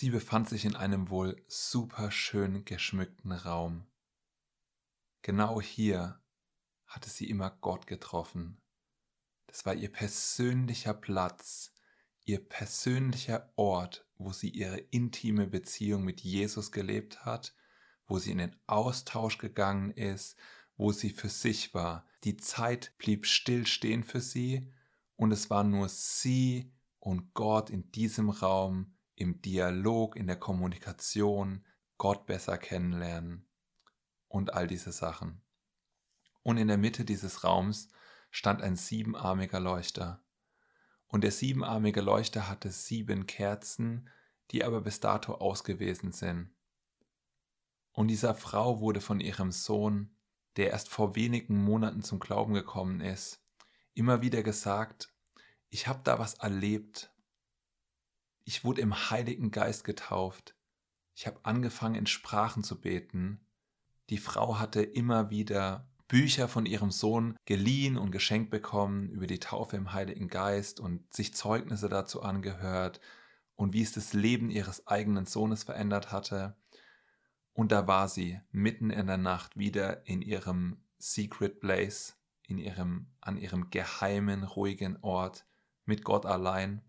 Sie befand sich in einem wohl super schön geschmückten Raum. Genau hier hatte sie immer Gott getroffen. Das war ihr persönlicher Platz, ihr persönlicher Ort, wo sie ihre intime Beziehung mit Jesus gelebt hat, wo sie in den Austausch gegangen ist, wo sie für sich war. Die Zeit blieb still stehen für sie und es war nur sie und Gott in diesem Raum, im Dialog, in der Kommunikation, Gott besser kennenlernen und all diese Sachen. Und in der Mitte dieses Raums stand ein siebenarmiger Leuchter. Und der siebenarmige Leuchter hatte sieben Kerzen, die aber bis dato ausgewesen sind. Und dieser Frau wurde von ihrem Sohn, der erst vor wenigen Monaten zum Glauben gekommen ist, immer wieder gesagt, ich habe da was erlebt. Ich wurde im Heiligen Geist getauft. Ich habe angefangen in Sprachen zu beten. Die Frau hatte immer wieder Bücher von ihrem Sohn geliehen und geschenkt bekommen über die Taufe im Heiligen Geist und sich Zeugnisse dazu angehört und wie es das Leben ihres eigenen Sohnes verändert hatte. Und da war sie mitten in der Nacht wieder in ihrem Secret Place, in ihrem, an ihrem geheimen, ruhigen Ort mit Gott allein.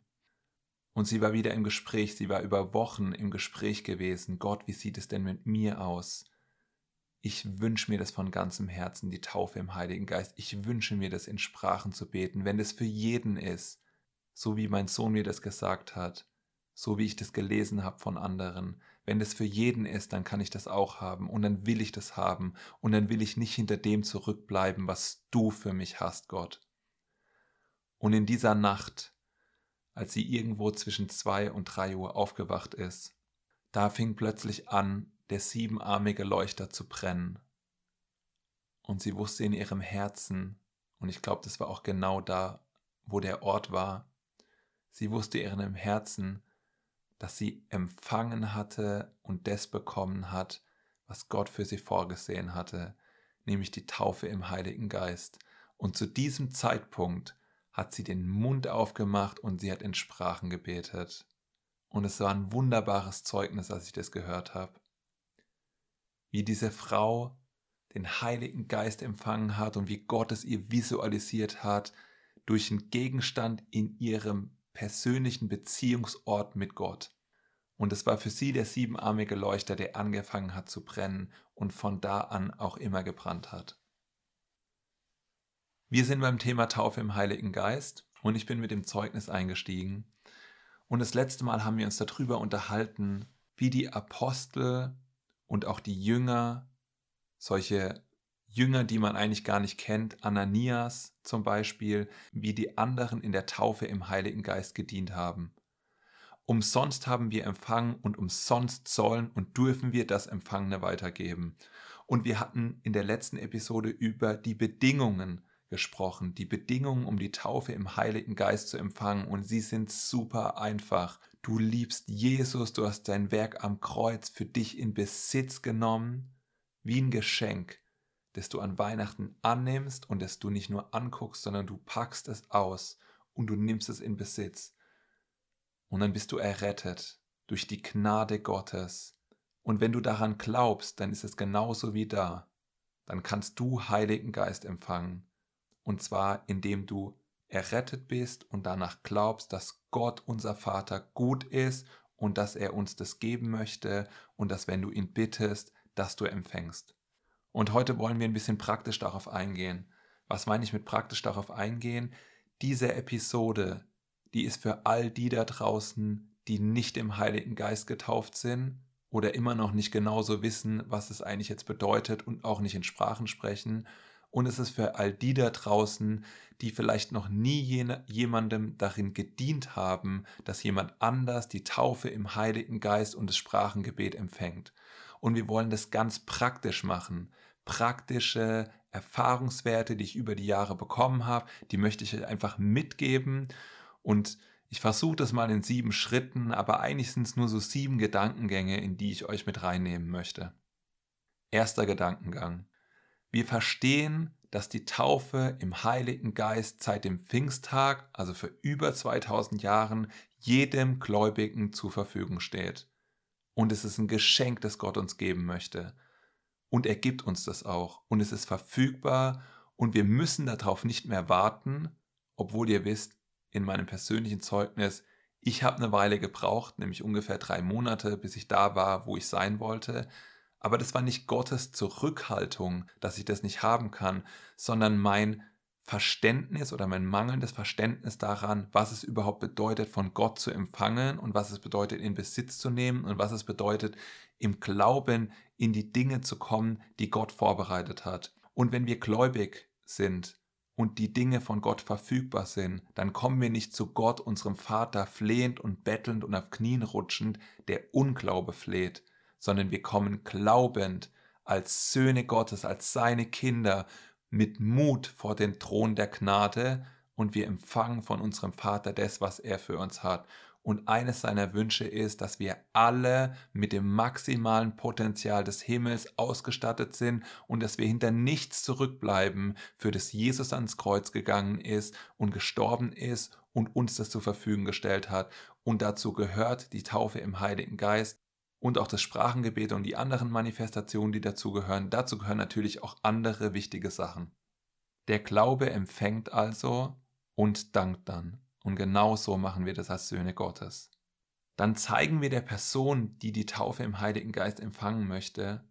Und sie war wieder im Gespräch, sie war über Wochen im Gespräch gewesen. Gott, wie sieht es denn mit mir aus? Ich wünsche mir das von ganzem Herzen, die Taufe im Heiligen Geist. Ich wünsche mir das in Sprachen zu beten, wenn das für jeden ist, so wie mein Sohn mir das gesagt hat, so wie ich das gelesen habe von anderen. Wenn das für jeden ist, dann kann ich das auch haben und dann will ich das haben und dann will ich nicht hinter dem zurückbleiben, was du für mich hast, Gott. Und in dieser Nacht, als sie irgendwo zwischen zwei und drei Uhr aufgewacht ist, da fing plötzlich an, der siebenarmige Leuchter zu brennen. Und sie wusste in ihrem Herzen, und ich glaube, das war auch genau da, wo der Ort war, sie wusste in ihrem Herzen, dass sie empfangen hatte und das bekommen hat, was Gott für sie vorgesehen hatte, nämlich die Taufe im Heiligen Geist. Und zu diesem Zeitpunkt hat sie den Mund aufgemacht und sie hat in Sprachen gebetet. Und es war ein wunderbares Zeugnis, als ich das gehört habe wie diese Frau den Heiligen Geist empfangen hat und wie Gott es ihr visualisiert hat durch einen Gegenstand in ihrem persönlichen Beziehungsort mit Gott. Und es war für sie der siebenarmige Leuchter, der angefangen hat zu brennen und von da an auch immer gebrannt hat. Wir sind beim Thema Taufe im Heiligen Geist und ich bin mit dem Zeugnis eingestiegen. Und das letzte Mal haben wir uns darüber unterhalten, wie die Apostel und auch die Jünger, solche Jünger, die man eigentlich gar nicht kennt, Ananias zum Beispiel, wie die anderen in der Taufe im Heiligen Geist gedient haben. Umsonst haben wir empfangen und umsonst sollen und dürfen wir das Empfangene weitergeben. Und wir hatten in der letzten Episode über die Bedingungen gesprochen, die Bedingungen, um die Taufe im Heiligen Geist zu empfangen. Und sie sind super einfach. Du liebst Jesus, du hast dein Werk am Kreuz für dich in Besitz genommen, wie ein Geschenk, das du an Weihnachten annimmst und das du nicht nur anguckst, sondern du packst es aus und du nimmst es in Besitz. Und dann bist du errettet durch die Gnade Gottes. Und wenn du daran glaubst, dann ist es genauso wie da. Dann kannst du Heiligen Geist empfangen. Und zwar indem du errettet bist und danach glaubst, dass Gott unser Vater gut ist und dass er uns das geben möchte und dass wenn du ihn bittest, dass du empfängst. Und heute wollen wir ein bisschen praktisch darauf eingehen. Was meine ich mit praktisch darauf eingehen? Diese Episode, die ist für all die da draußen, die nicht im Heiligen Geist getauft sind oder immer noch nicht genauso wissen, was es eigentlich jetzt bedeutet und auch nicht in Sprachen sprechen und es ist für all die da draußen, die vielleicht noch nie jene, jemandem darin gedient haben, dass jemand anders die Taufe im Heiligen Geist und das Sprachengebet empfängt. Und wir wollen das ganz praktisch machen. Praktische Erfahrungswerte, die ich über die Jahre bekommen habe, die möchte ich euch einfach mitgeben. Und ich versuche das mal in sieben Schritten, aber eigentlich sind es nur so sieben Gedankengänge, in die ich euch mit reinnehmen möchte. Erster Gedankengang. Wir verstehen, dass die Taufe im Heiligen Geist seit dem Pfingsttag, also für über 2000 Jahren, jedem Gläubigen zur Verfügung steht. Und es ist ein Geschenk, das Gott uns geben möchte. Und er gibt uns das auch. Und es ist verfügbar und wir müssen darauf nicht mehr warten, obwohl ihr wisst, in meinem persönlichen Zeugnis, ich habe eine Weile gebraucht, nämlich ungefähr drei Monate, bis ich da war, wo ich sein wollte. Aber das war nicht Gottes Zurückhaltung, dass ich das nicht haben kann, sondern mein Verständnis oder mein mangelndes Verständnis daran, was es überhaupt bedeutet, von Gott zu empfangen und was es bedeutet, in Besitz zu nehmen und was es bedeutet, im Glauben in die Dinge zu kommen, die Gott vorbereitet hat. Und wenn wir gläubig sind und die Dinge von Gott verfügbar sind, dann kommen wir nicht zu Gott, unserem Vater, flehend und bettelnd und auf Knien rutschend, der Unglaube fleht, sondern wir kommen glaubend als Söhne Gottes, als seine Kinder mit Mut vor den Thron der Gnade und wir empfangen von unserem Vater das, was er für uns hat. Und eines seiner Wünsche ist, dass wir alle mit dem maximalen Potenzial des Himmels ausgestattet sind und dass wir hinter nichts zurückbleiben, für das Jesus ans Kreuz gegangen ist und gestorben ist und uns das zur Verfügung gestellt hat. Und dazu gehört die Taufe im Heiligen Geist und auch das Sprachengebet und die anderen Manifestationen, die dazu gehören. Dazu gehören natürlich auch andere wichtige Sachen. Der Glaube empfängt also und dankt dann. Und genau so machen wir das als Söhne Gottes. Dann zeigen wir der Person, die die Taufe im Heiligen Geist empfangen möchte,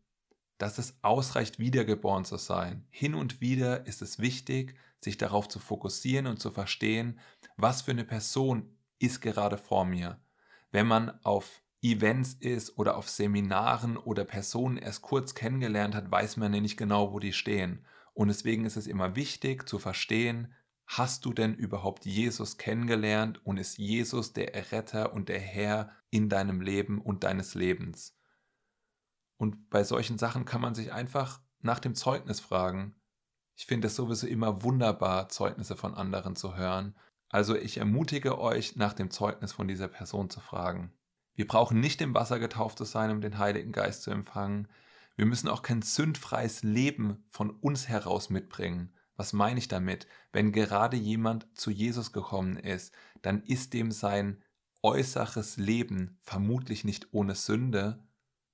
dass es ausreicht, wiedergeboren zu sein. Hin und wieder ist es wichtig, sich darauf zu fokussieren und zu verstehen, was für eine Person ist gerade vor mir. Wenn man auf Events ist oder auf Seminaren oder Personen erst kurz kennengelernt hat, weiß man ja nicht genau, wo die stehen. Und deswegen ist es immer wichtig zu verstehen, Hast du denn überhaupt Jesus kennengelernt und ist Jesus der Erretter und der Herr in deinem Leben und deines Lebens? Und bei solchen Sachen kann man sich einfach nach dem Zeugnis fragen. Ich finde es sowieso immer wunderbar, Zeugnisse von anderen zu hören. Also ich ermutige euch, nach dem Zeugnis von dieser Person zu fragen. Wir brauchen nicht im Wasser getauft zu sein, um den Heiligen Geist zu empfangen. Wir müssen auch kein sündfreies Leben von uns heraus mitbringen. Was meine ich damit? Wenn gerade jemand zu Jesus gekommen ist, dann ist dem sein äußeres Leben vermutlich nicht ohne Sünde,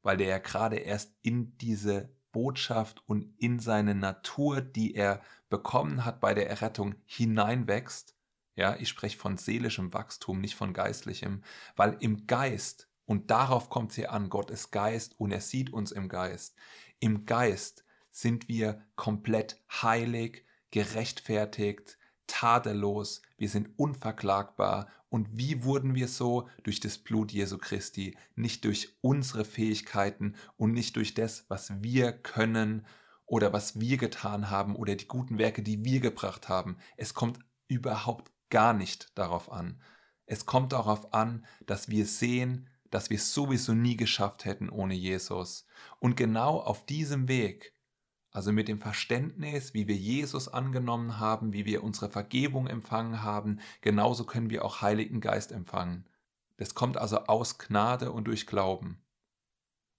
weil der ja gerade erst in diese Botschaft und in seine Natur, die er bekommen hat bei der Errettung, hineinwächst. Ja, ich spreche von seelischem Wachstum, nicht von geistlichem, weil im Geist, und darauf kommt es hier an, Gott ist Geist und er sieht uns im Geist. Im Geist sind wir komplett heilig, gerechtfertigt, tadellos, wir sind unverklagbar. Und wie wurden wir so? Durch das Blut Jesu Christi, nicht durch unsere Fähigkeiten und nicht durch das, was wir können oder was wir getan haben oder die guten Werke, die wir gebracht haben. Es kommt überhaupt gar nicht darauf an. Es kommt darauf an, dass wir sehen, dass wir es sowieso nie geschafft hätten ohne Jesus. Und genau auf diesem Weg also mit dem Verständnis, wie wir Jesus angenommen haben, wie wir unsere Vergebung empfangen haben, genauso können wir auch Heiligen Geist empfangen. Das kommt also aus Gnade und durch Glauben.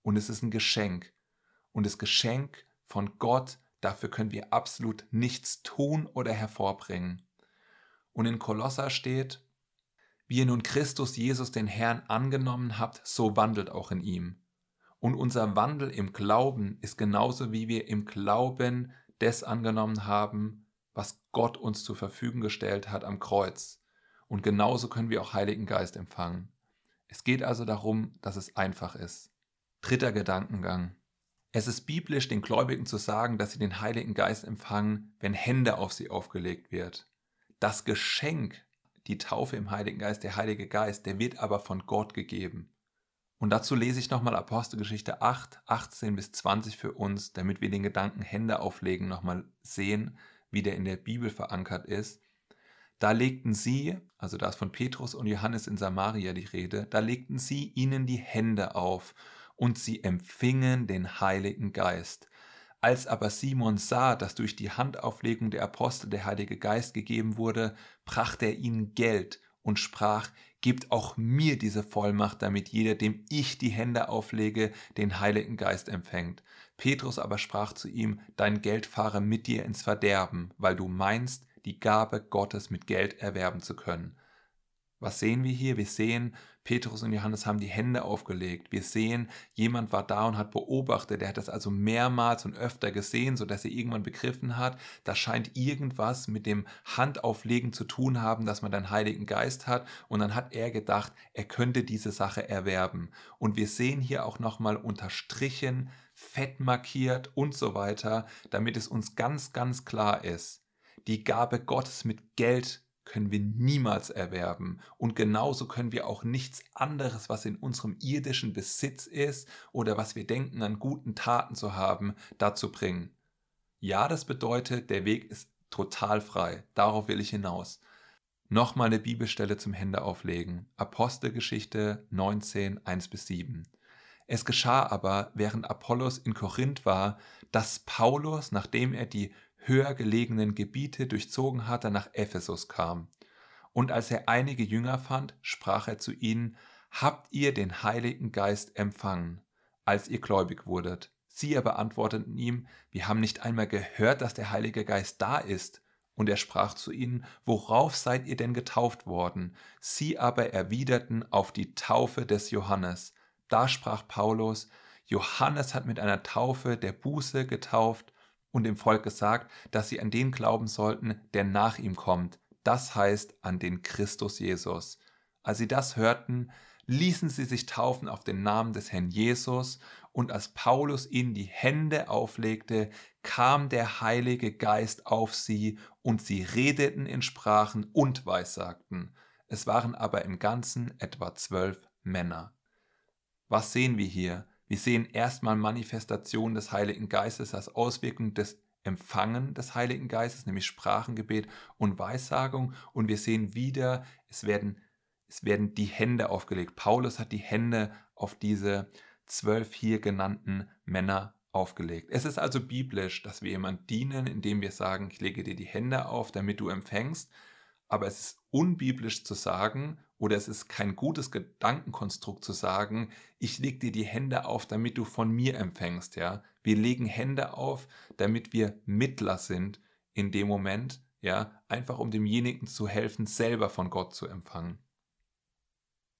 Und es ist ein Geschenk. Und das Geschenk von Gott, dafür können wir absolut nichts tun oder hervorbringen. Und in Kolosser steht, wie ihr nun Christus Jesus den Herrn angenommen habt, so wandelt auch in ihm. Und unser Wandel im Glauben ist genauso, wie wir im Glauben das angenommen haben, was Gott uns zur Verfügung gestellt hat am Kreuz. Und genauso können wir auch Heiligen Geist empfangen. Es geht also darum, dass es einfach ist. Dritter Gedankengang. Es ist biblisch, den Gläubigen zu sagen, dass sie den Heiligen Geist empfangen, wenn Hände auf sie aufgelegt wird. Das Geschenk, die Taufe im Heiligen Geist, der Heilige Geist, der wird aber von Gott gegeben. Und dazu lese ich nochmal Apostelgeschichte 8, 18 bis 20 für uns, damit wir den Gedanken Hände auflegen nochmal sehen, wie der in der Bibel verankert ist. Da legten sie, also da ist von Petrus und Johannes in Samaria die Rede, da legten sie ihnen die Hände auf und sie empfingen den Heiligen Geist. Als aber Simon sah, dass durch die Handauflegung der Apostel der Heilige Geist gegeben wurde, brachte er ihnen Geld und sprach, Gebt auch mir diese Vollmacht, damit jeder, dem ich die Hände auflege, den Heiligen Geist empfängt. Petrus aber sprach zu ihm, Dein Geld fahre mit dir ins Verderben, weil du meinst, die Gabe Gottes mit Geld erwerben zu können. Was sehen wir hier? Wir sehen, Petrus und Johannes haben die Hände aufgelegt. Wir sehen, jemand war da und hat beobachtet. Er hat das also mehrmals und öfter gesehen, sodass er irgendwann begriffen hat, da scheint irgendwas mit dem Handauflegen zu tun haben, dass man den Heiligen Geist hat. Und dann hat er gedacht, er könnte diese Sache erwerben. Und wir sehen hier auch nochmal unterstrichen, fett markiert und so weiter, damit es uns ganz, ganz klar ist. Die Gabe Gottes mit Geld können wir niemals erwerben. Und genauso können wir auch nichts anderes, was in unserem irdischen Besitz ist oder was wir denken an guten Taten zu haben, dazu bringen. Ja, das bedeutet, der Weg ist total frei. Darauf will ich hinaus. Nochmal eine Bibelstelle zum Hände auflegen. Apostelgeschichte 19, 1 bis 7. Es geschah aber, während Apollos in Korinth war, dass Paulus, nachdem er die höher gelegenen Gebiete durchzogen hatte, nach Ephesus kam. Und als er einige Jünger fand, sprach er zu ihnen, Habt ihr den Heiligen Geist empfangen, als ihr gläubig wurdet? Sie aber antworteten ihm, Wir haben nicht einmal gehört, dass der Heilige Geist da ist. Und er sprach zu ihnen, Worauf seid ihr denn getauft worden? Sie aber erwiderten auf die Taufe des Johannes. Da sprach Paulus, Johannes hat mit einer Taufe der Buße getauft, und dem Volk gesagt, dass sie an den glauben sollten, der nach ihm kommt, das heißt an den Christus Jesus. Als sie das hörten, ließen sie sich taufen auf den Namen des Herrn Jesus, und als Paulus ihnen die Hände auflegte, kam der Heilige Geist auf sie, und sie redeten in Sprachen und weissagten. Es waren aber im Ganzen etwa zwölf Männer. Was sehen wir hier? Wir sehen erstmal Manifestation des Heiligen Geistes als Auswirkung des Empfangen des Heiligen Geistes, nämlich Sprachengebet und Weissagung. Und wir sehen wieder, es werden, es werden die Hände aufgelegt. Paulus hat die Hände auf diese zwölf hier genannten Männer aufgelegt. Es ist also biblisch, dass wir jemand dienen, indem wir sagen, ich lege dir die Hände auf, damit du empfängst. Aber es ist unbiblisch zu sagen, oder es ist kein gutes Gedankenkonstrukt zu sagen, ich lege dir die Hände auf, damit du von mir empfängst, ja. Wir legen Hände auf, damit wir Mittler sind in dem Moment, ja, einfach um demjenigen zu helfen, selber von Gott zu empfangen.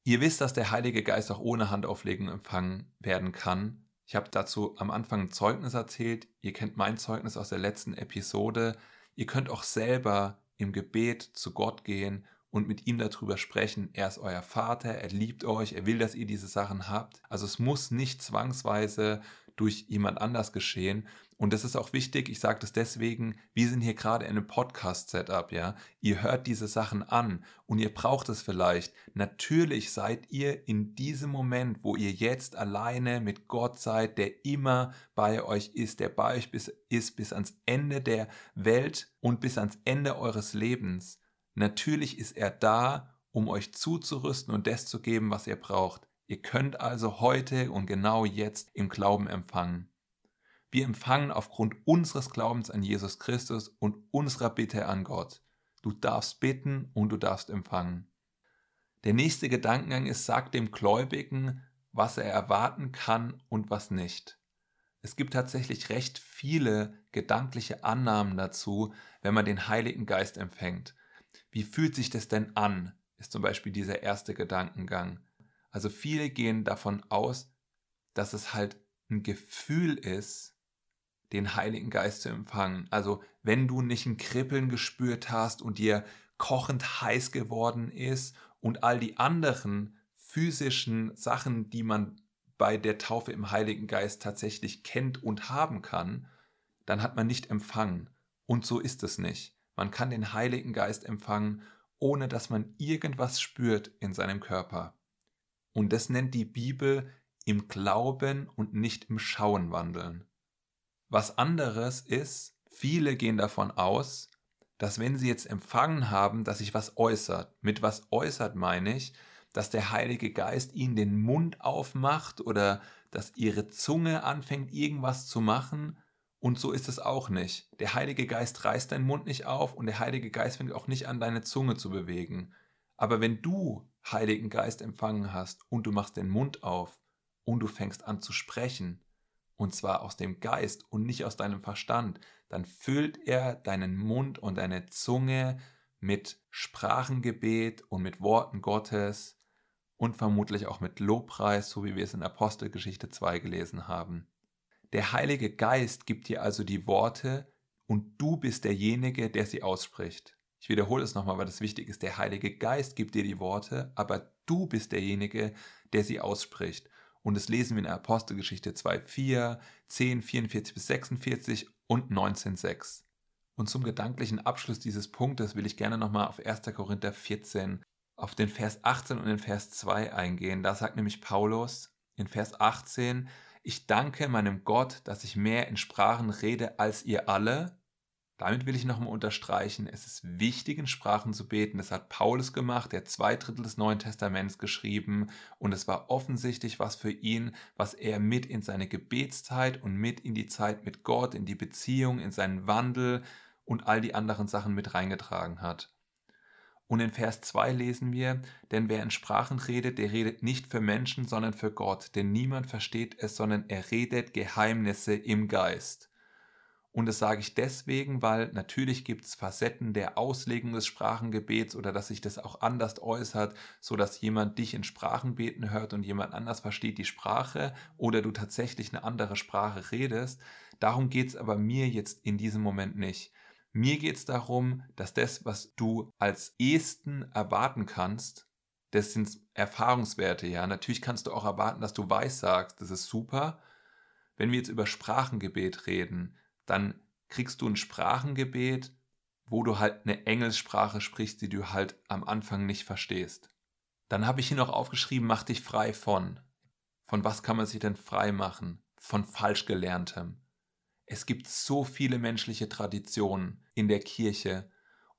Ihr wisst, dass der Heilige Geist auch ohne Handauflegen empfangen werden kann. Ich habe dazu am Anfang ein Zeugnis erzählt. Ihr kennt mein Zeugnis aus der letzten Episode. Ihr könnt auch selber im Gebet zu Gott gehen und mit ihm darüber sprechen. Er ist euer Vater, er liebt euch, er will, dass ihr diese Sachen habt. Also es muss nicht zwangsweise durch jemand anders geschehen. Und das ist auch wichtig, ich sage das deswegen, wir sind hier gerade in einem Podcast-Setup, ja. Ihr hört diese Sachen an und ihr braucht es vielleicht. Natürlich seid ihr in diesem Moment, wo ihr jetzt alleine mit Gott seid, der immer bei euch ist, der bei euch bis, ist bis ans Ende der Welt und bis ans Ende eures Lebens. Natürlich ist er da, um euch zuzurüsten und das zu geben, was ihr braucht. Ihr könnt also heute und genau jetzt im Glauben empfangen. Wir empfangen aufgrund unseres Glaubens an Jesus Christus und unserer Bitte an Gott. Du darfst bitten und du darfst empfangen. Der nächste Gedankengang ist, sag dem Gläubigen, was er erwarten kann und was nicht. Es gibt tatsächlich recht viele gedankliche Annahmen dazu, wenn man den Heiligen Geist empfängt. Wie fühlt sich das denn an? Ist zum Beispiel dieser erste Gedankengang. Also viele gehen davon aus, dass es halt ein Gefühl ist, den Heiligen Geist zu empfangen. Also wenn du nicht ein Kribbeln gespürt hast und dir kochend heiß geworden ist und all die anderen physischen Sachen, die man bei der Taufe im Heiligen Geist tatsächlich kennt und haben kann, dann hat man nicht empfangen. Und so ist es nicht. Man kann den Heiligen Geist empfangen, ohne dass man irgendwas spürt in seinem Körper. Und das nennt die Bibel im Glauben und nicht im Schauen wandeln. Was anderes ist, viele gehen davon aus, dass wenn sie jetzt empfangen haben, dass sich was äußert. Mit was äußert meine ich, dass der Heilige Geist ihnen den Mund aufmacht oder dass ihre Zunge anfängt irgendwas zu machen und so ist es auch nicht. Der Heilige Geist reißt deinen Mund nicht auf und der Heilige Geist fängt auch nicht an, deine Zunge zu bewegen. Aber wenn du Heiligen Geist empfangen hast und du machst den Mund auf und du fängst an zu sprechen, und zwar aus dem Geist und nicht aus deinem Verstand, dann füllt er deinen Mund und deine Zunge mit Sprachengebet und mit Worten Gottes und vermutlich auch mit Lobpreis, so wie wir es in Apostelgeschichte 2 gelesen haben. Der Heilige Geist gibt dir also die Worte und du bist derjenige, der sie ausspricht. Ich wiederhole es nochmal, weil das wichtig ist. Der Heilige Geist gibt dir die Worte, aber du bist derjenige, der sie ausspricht. Und das lesen wir in der Apostelgeschichte 2, 4, 10, 44 bis 46 und 19, 6. Und zum gedanklichen Abschluss dieses Punktes will ich gerne nochmal auf 1. Korinther 14, auf den Vers 18 und den Vers 2 eingehen. Da sagt nämlich Paulus in Vers 18, ich danke meinem Gott, dass ich mehr in Sprachen rede als ihr alle, damit will ich nochmal unterstreichen, es ist wichtig, in Sprachen zu beten. Das hat Paulus gemacht, der zwei Drittel des Neuen Testaments geschrieben. Und es war offensichtlich was für ihn, was er mit in seine Gebetszeit und mit in die Zeit mit Gott, in die Beziehung, in seinen Wandel und all die anderen Sachen mit reingetragen hat. Und in Vers 2 lesen wir, denn wer in Sprachen redet, der redet nicht für Menschen, sondern für Gott, denn niemand versteht es, sondern er redet Geheimnisse im Geist. Und das sage ich deswegen, weil natürlich gibt es Facetten der Auslegung des Sprachengebets oder dass sich das auch anders äußert, so dass jemand dich in Sprachen beten hört und jemand anders versteht die Sprache oder du tatsächlich eine andere Sprache redest. Darum geht es aber mir jetzt in diesem Moment nicht. Mir geht es darum, dass das, was du als ehesten erwarten kannst, das sind Erfahrungswerte, ja. Natürlich kannst du auch erwarten, dass du weiß sagst, das ist super. Wenn wir jetzt über Sprachengebet reden, dann kriegst du ein Sprachengebet, wo du halt eine Engelssprache sprichst, die du halt am Anfang nicht verstehst. Dann habe ich hier noch aufgeschrieben, mach dich frei von. Von was kann man sich denn frei machen? Von falsch gelerntem. Es gibt so viele menschliche Traditionen in der Kirche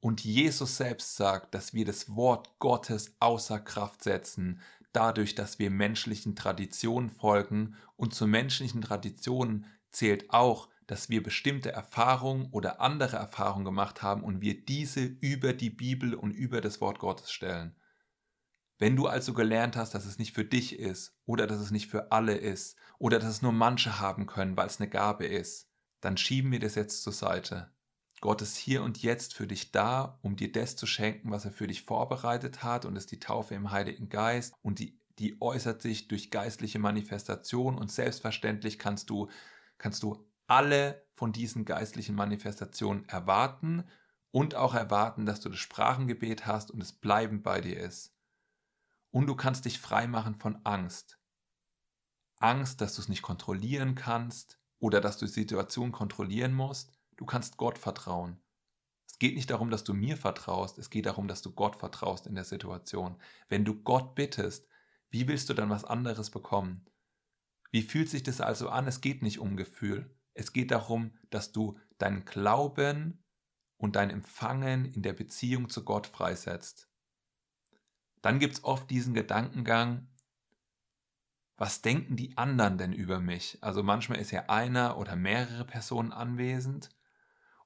und Jesus selbst sagt, dass wir das Wort Gottes außer Kraft setzen, dadurch, dass wir menschlichen Traditionen folgen und zu menschlichen Traditionen zählt auch, dass wir bestimmte Erfahrungen oder andere Erfahrungen gemacht haben und wir diese über die Bibel und über das Wort Gottes stellen. Wenn du also gelernt hast, dass es nicht für dich ist oder dass es nicht für alle ist oder dass es nur manche haben können, weil es eine Gabe ist, dann schieben wir das jetzt zur Seite. Gott ist hier und jetzt für dich da, um dir das zu schenken, was er für dich vorbereitet hat und ist die Taufe im Heiligen Geist und die, die äußert sich durch geistliche Manifestation und selbstverständlich kannst du, kannst du alle von diesen geistlichen Manifestationen erwarten und auch erwarten, dass du das Sprachengebet hast und es bleiben bei dir ist. Und du kannst dich frei machen von Angst. Angst, dass du es nicht kontrollieren kannst oder dass du die Situation kontrollieren musst. Du kannst Gott vertrauen. Es geht nicht darum, dass du mir vertraust, es geht darum, dass du Gott vertraust in der Situation. Wenn du Gott bittest, wie willst du dann was anderes bekommen? Wie fühlt sich das also an? Es geht nicht um Gefühl. Es geht darum, dass du deinen Glauben und dein Empfangen in der Beziehung zu Gott freisetzt. Dann gibt es oft diesen Gedankengang, was denken die anderen denn über mich? Also manchmal ist ja einer oder mehrere Personen anwesend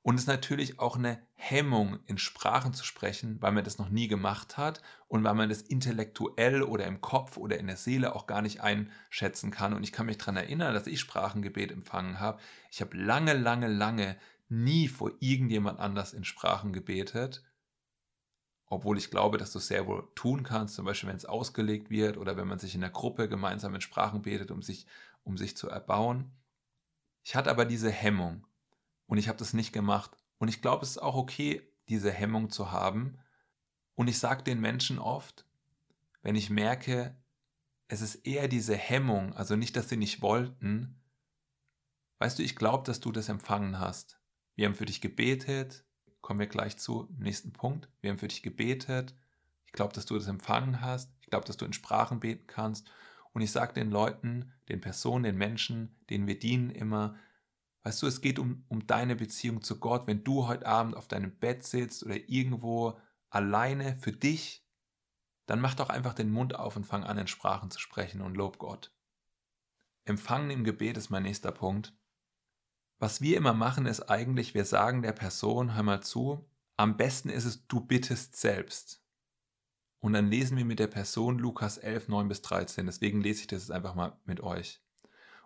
und es ist natürlich auch eine Hemmung, in Sprachen zu sprechen, weil man das noch nie gemacht hat und weil man das intellektuell oder im Kopf oder in der Seele auch gar nicht einschätzen kann. Und ich kann mich daran erinnern, dass ich Sprachengebet empfangen habe. Ich habe lange, lange, lange nie vor irgendjemand anders in Sprachen gebetet, obwohl ich glaube, dass du es sehr wohl tun kannst, zum Beispiel wenn es ausgelegt wird oder wenn man sich in der Gruppe gemeinsam in Sprachen betet, um sich, um sich zu erbauen. Ich hatte aber diese Hemmung und ich habe das nicht gemacht. Und ich glaube, es ist auch okay, diese Hemmung zu haben. Und ich sage den Menschen oft, wenn ich merke, es ist eher diese Hemmung, also nicht, dass sie nicht wollten. Weißt du, ich glaube, dass du das empfangen hast. Wir haben für dich gebetet, kommen wir gleich zu nächsten Punkt. Wir haben für dich gebetet. Ich glaube, dass du das empfangen hast. Ich glaube, dass du in Sprachen beten kannst. Und ich sage den Leuten, den Personen, den Menschen, denen wir dienen, immer, Weißt du, es geht um, um deine Beziehung zu Gott. Wenn du heute Abend auf deinem Bett sitzt oder irgendwo alleine für dich, dann mach doch einfach den Mund auf und fang an, in Sprachen zu sprechen und lob Gott. Empfangen im Gebet ist mein nächster Punkt. Was wir immer machen, ist eigentlich, wir sagen der Person, hör mal zu, am besten ist es, du bittest selbst. Und dann lesen wir mit der Person Lukas 11, 9 bis 13. Deswegen lese ich das jetzt einfach mal mit euch.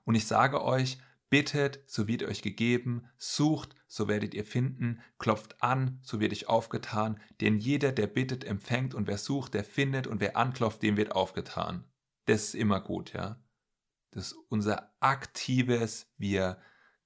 Und ich sage euch, Bittet, so wird euch gegeben, sucht, so werdet ihr finden, klopft an, so wird euch aufgetan, denn jeder, der bittet, empfängt und wer sucht, der findet und wer anklopft, dem wird aufgetan. Das ist immer gut, ja. Das ist unser aktives, wir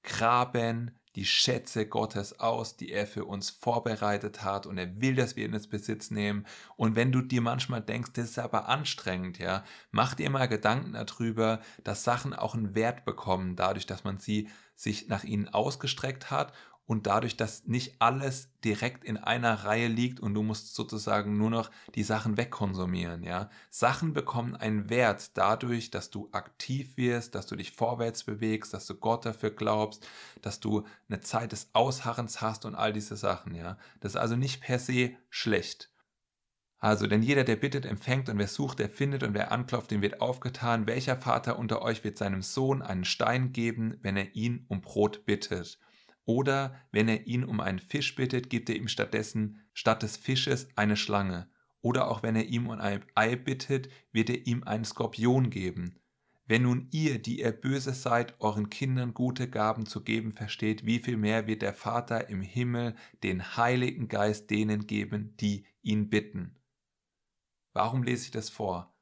graben die Schätze Gottes aus, die er für uns vorbereitet hat und er will, dass wir in ins Besitz nehmen. Und wenn du dir manchmal denkst, das ist aber anstrengend, ja, mach dir mal Gedanken darüber, dass Sachen auch einen Wert bekommen, dadurch, dass man sie sich nach ihnen ausgestreckt hat und dadurch, dass nicht alles direkt in einer Reihe liegt und du musst sozusagen nur noch die Sachen wegkonsumieren, ja. Sachen bekommen einen Wert dadurch, dass du aktiv wirst, dass du dich vorwärts bewegst, dass du Gott dafür glaubst, dass du eine Zeit des Ausharrens hast und all diese Sachen, ja. Das ist also nicht per se schlecht. Also, denn jeder, der bittet, empfängt und wer sucht, der findet und wer anklopft, dem wird aufgetan. Welcher Vater unter euch wird seinem Sohn einen Stein geben, wenn er ihn um Brot bittet? Oder wenn er ihn um einen Fisch bittet, gibt er ihm stattdessen statt des Fisches eine Schlange. Oder auch wenn er ihm um ein Ei bittet, wird er ihm einen Skorpion geben. Wenn nun ihr, die ihr böse seid, euren Kindern gute Gaben zu geben versteht, wie viel mehr wird der Vater im Himmel den Heiligen Geist denen geben, die ihn bitten. Warum lese ich das vor?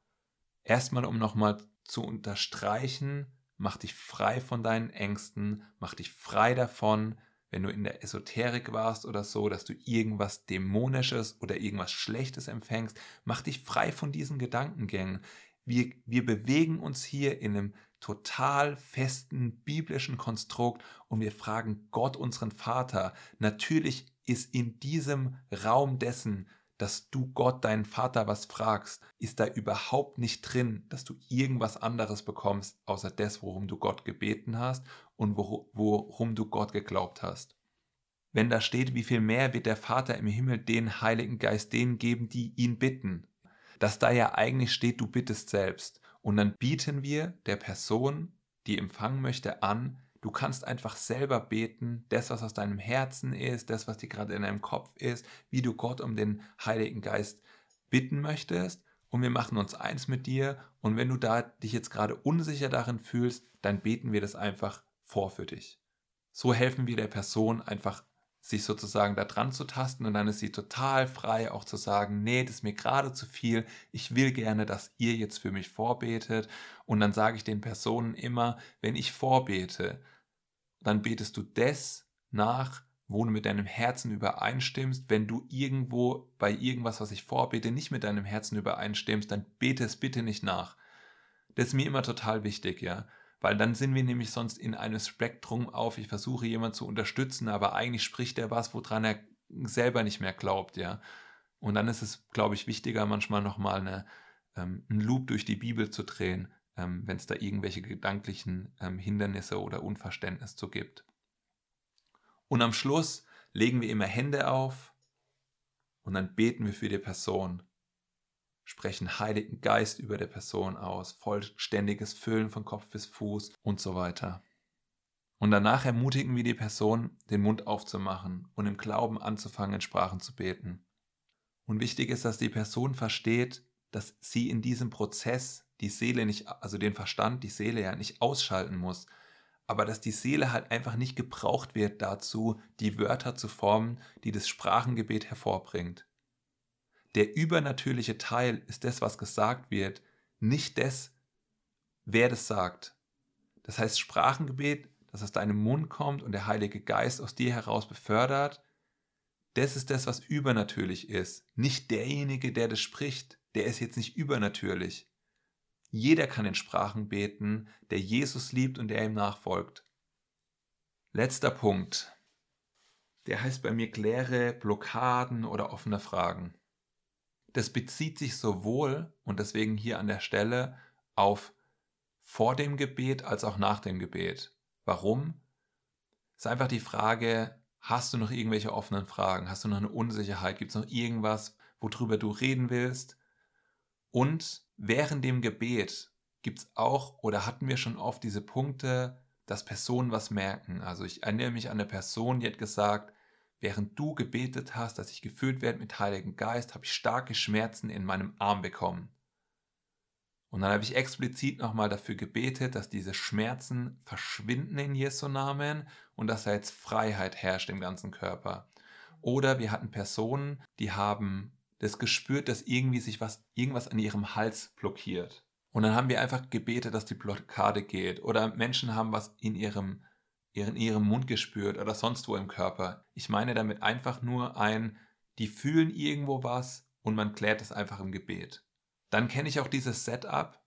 Erstmal, um nochmal zu unterstreichen, mach dich frei von deinen Ängsten, mach dich frei davon, wenn du in der Esoterik warst oder so, dass du irgendwas Dämonisches oder irgendwas Schlechtes empfängst, mach dich frei von diesen Gedankengängen. Wir, wir bewegen uns hier in einem total festen biblischen Konstrukt und wir fragen Gott, unseren Vater. Natürlich ist in diesem Raum dessen, dass du Gott, deinen Vater, was fragst, ist da überhaupt nicht drin, dass du irgendwas anderes bekommst, außer das, worum du Gott gebeten hast und worum du Gott geglaubt hast. Wenn da steht, wie viel mehr wird der Vater im Himmel den Heiligen Geist denen geben, die ihn bitten, dass da ja eigentlich steht, du bittest selbst. Und dann bieten wir der Person, die empfangen möchte, an, Du kannst einfach selber beten, das, was aus deinem Herzen ist, das, was dir gerade in deinem Kopf ist, wie du Gott um den Heiligen Geist bitten möchtest. Und wir machen uns eins mit dir. Und wenn du da dich jetzt gerade unsicher darin fühlst, dann beten wir das einfach vor für dich. So helfen wir der Person einfach sich sozusagen da dran zu tasten und dann ist sie total frei auch zu sagen, nee, das ist mir gerade zu viel, ich will gerne, dass ihr jetzt für mich vorbetet und dann sage ich den Personen immer, wenn ich vorbete, dann betest du das nach, wo du mit deinem Herzen übereinstimmst. Wenn du irgendwo bei irgendwas, was ich vorbete, nicht mit deinem Herzen übereinstimmst, dann bete es bitte nicht nach. Das ist mir immer total wichtig, ja. Weil dann sind wir nämlich sonst in einem Spektrum auf, ich versuche jemanden zu unterstützen, aber eigentlich spricht er was, woran er selber nicht mehr glaubt, ja. Und dann ist es, glaube ich, wichtiger, manchmal nochmal eine, ähm, einen Loop durch die Bibel zu drehen, ähm, wenn es da irgendwelche gedanklichen ähm, Hindernisse oder Unverständnis zu gibt. Und am Schluss legen wir immer Hände auf und dann beten wir für die Person sprechen Heiligen Geist über der Person aus, vollständiges Füllen von Kopf bis Fuß und so weiter. Und danach ermutigen wir die Person, den Mund aufzumachen und im Glauben anzufangen, in Sprachen zu beten. Und wichtig ist, dass die Person versteht, dass sie in diesem Prozess die Seele nicht, also den Verstand, die Seele ja nicht ausschalten muss, aber dass die Seele halt einfach nicht gebraucht wird dazu, die Wörter zu formen, die das Sprachengebet hervorbringt. Der übernatürliche Teil ist das, was gesagt wird, nicht das, wer das sagt. Das heißt, Sprachengebet, das aus deinem Mund kommt und der Heilige Geist aus dir heraus befördert, das ist das, was übernatürlich ist. Nicht derjenige, der das spricht, der ist jetzt nicht übernatürlich. Jeder kann in Sprachen beten, der Jesus liebt und der ihm nachfolgt. Letzter Punkt. Der heißt bei mir kläre Blockaden oder offene Fragen. Das bezieht sich sowohl, und deswegen hier an der Stelle, auf vor dem Gebet als auch nach dem Gebet. Warum? Es ist einfach die Frage, hast du noch irgendwelche offenen Fragen? Hast du noch eine Unsicherheit? Gibt es noch irgendwas, worüber du reden willst? Und während dem Gebet gibt es auch oder hatten wir schon oft diese Punkte, dass Personen was merken. Also ich erinnere mich an eine Person, die hat gesagt, Während du gebetet hast, dass ich gefüllt werde mit Heiligen Geist, habe ich starke Schmerzen in meinem Arm bekommen. Und dann habe ich explizit nochmal dafür gebetet, dass diese Schmerzen verschwinden in Jesu Namen und dass da jetzt Freiheit herrscht im ganzen Körper. Oder wir hatten Personen, die haben das gespürt, dass irgendwie sich was, irgendwas an ihrem Hals blockiert. Und dann haben wir einfach gebetet, dass die Blockade geht. Oder Menschen haben was in ihrem, in ihrem Mund gespürt oder sonst wo im Körper. Ich meine damit einfach nur ein, die fühlen irgendwo was und man klärt es einfach im Gebet. Dann kenne ich auch dieses Setup.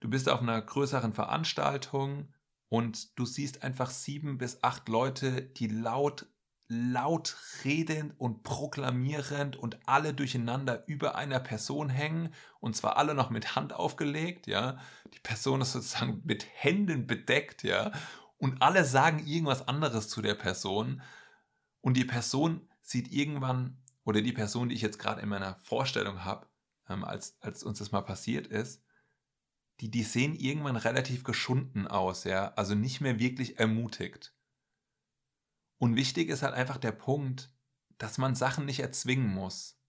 Du bist auf einer größeren Veranstaltung und du siehst einfach sieben bis acht Leute, die laut, laut redend und proklamierend und alle durcheinander über einer Person hängen und zwar alle noch mit Hand aufgelegt, ja. Die Person ist sozusagen mit Händen bedeckt, ja. Und alle sagen irgendwas anderes zu der Person und die Person sieht irgendwann oder die Person, die ich jetzt gerade in meiner Vorstellung habe, ähm, als, als uns das mal passiert ist, die, die sehen irgendwann relativ geschunden aus, ja, also nicht mehr wirklich ermutigt. Und wichtig ist halt einfach der Punkt, dass man Sachen nicht erzwingen muss.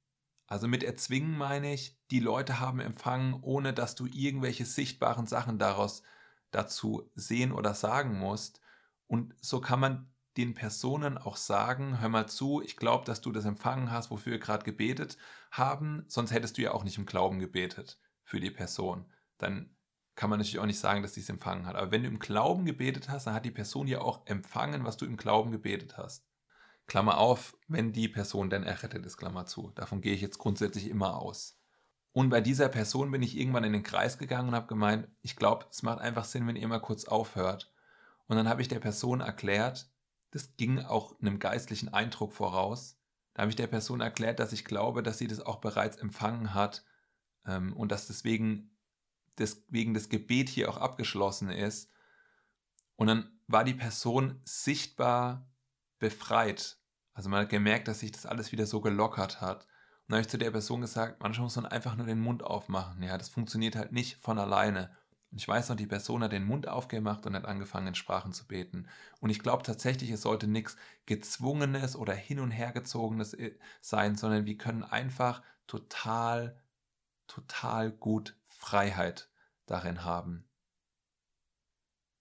Also mit erzwingen meine ich, die Leute haben empfangen, ohne dass du irgendwelche sichtbaren Sachen daraus dazu sehen oder sagen musst. Und so kann man den Personen auch sagen, hör mal zu, ich glaube, dass du das empfangen hast, wofür wir gerade gebetet haben, sonst hättest du ja auch nicht im Glauben gebetet für die Person. Dann kann man natürlich auch nicht sagen, dass sie es empfangen hat. Aber wenn du im Glauben gebetet hast, dann hat die Person ja auch empfangen, was du im Glauben gebetet hast. Klammer auf, wenn die Person denn errettet ist, Klammer zu. Davon gehe ich jetzt grundsätzlich immer aus. Und bei dieser Person bin ich irgendwann in den Kreis gegangen und habe gemeint, ich glaube, es macht einfach Sinn, wenn ihr mal kurz aufhört. Und dann habe ich der Person erklärt, das ging auch einem geistlichen Eindruck voraus. Da habe ich der Person erklärt, dass ich glaube, dass sie das auch bereits empfangen hat ähm, und dass deswegen, deswegen das Gebet hier auch abgeschlossen ist. Und dann war die Person sichtbar befreit. Also man hat gemerkt, dass sich das alles wieder so gelockert hat. Dann habe ich zu der Person gesagt, manchmal muss man einfach nur den Mund aufmachen. Ja, das funktioniert halt nicht von alleine. Und ich weiß noch, die Person hat den Mund aufgemacht und hat angefangen, in Sprachen zu beten. Und ich glaube tatsächlich, es sollte nichts Gezwungenes oder Hin- und Hergezogenes äh, sein, sondern wir können einfach total, total gut Freiheit darin haben.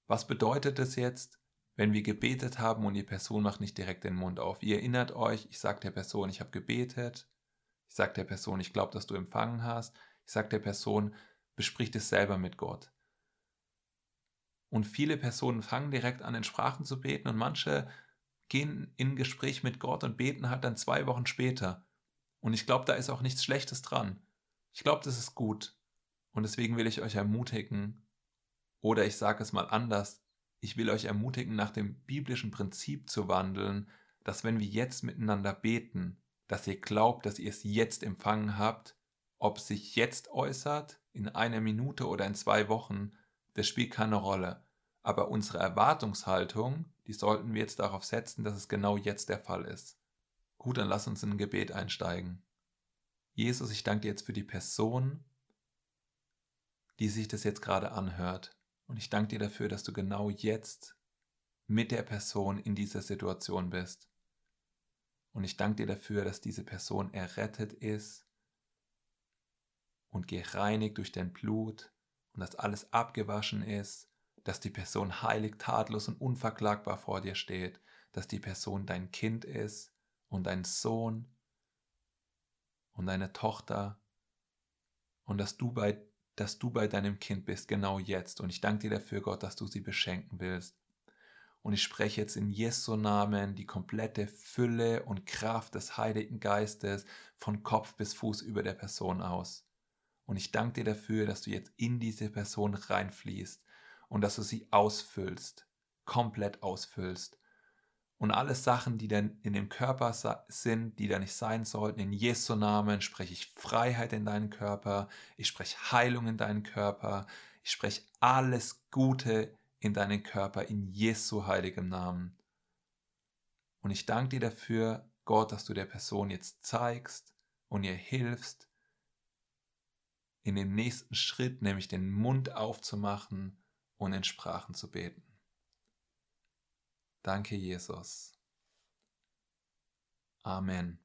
Was bedeutet es jetzt, wenn wir gebetet haben und die Person macht nicht direkt den Mund auf? Ihr erinnert euch, ich sage der Person, ich habe gebetet. Ich sage der Person, ich glaube, dass du empfangen hast. Ich sage der Person, besprich es selber mit Gott. Und viele Personen fangen direkt an, in Sprachen zu beten und manche gehen in Gespräch mit Gott und beten halt dann zwei Wochen später. Und ich glaube, da ist auch nichts Schlechtes dran. Ich glaube, das ist gut. Und deswegen will ich euch ermutigen, oder ich sage es mal anders, ich will euch ermutigen, nach dem biblischen Prinzip zu wandeln, dass wenn wir jetzt miteinander beten, dass ihr glaubt, dass ihr es jetzt empfangen habt, ob es sich jetzt äußert, in einer Minute oder in zwei Wochen, das spielt keine Rolle. Aber unsere Erwartungshaltung, die sollten wir jetzt darauf setzen, dass es genau jetzt der Fall ist. Gut, dann lass uns in ein Gebet einsteigen. Jesus, ich danke dir jetzt für die Person, die sich das jetzt gerade anhört. Und ich danke dir dafür, dass du genau jetzt mit der Person in dieser Situation bist. Und ich danke dir dafür, dass diese Person errettet ist und gereinigt durch dein Blut und dass alles abgewaschen ist dass die Person heilig, tatlos und unverklagbar vor dir steht, dass die Person dein Kind ist und dein Sohn und deine Tochter und dass du bei dass du bei deinem Kind bist, genau jetzt. Und ich danke dir dafür, Gott, dass du sie beschenken willst. Und ich spreche jetzt in Jesu Namen die komplette Fülle und Kraft des Heiligen Geistes von Kopf bis Fuß über der Person aus. Und ich danke dir dafür, dass du jetzt in diese Person reinfließt und dass du sie ausfüllst, komplett ausfüllst. Und alle Sachen, die dann in dem Körper sind, die da nicht sein sollten, in Jesu Namen spreche ich Freiheit in deinen Körper, ich spreche Heilung in deinen Körper, ich spreche alles Gute in deinen Körper in Jesu heiligem Namen. Und ich danke dir dafür, Gott, dass du der Person jetzt zeigst und ihr hilfst, in dem nächsten Schritt, nämlich den Mund aufzumachen und in Sprachen zu beten. Danke, Jesus. Amen.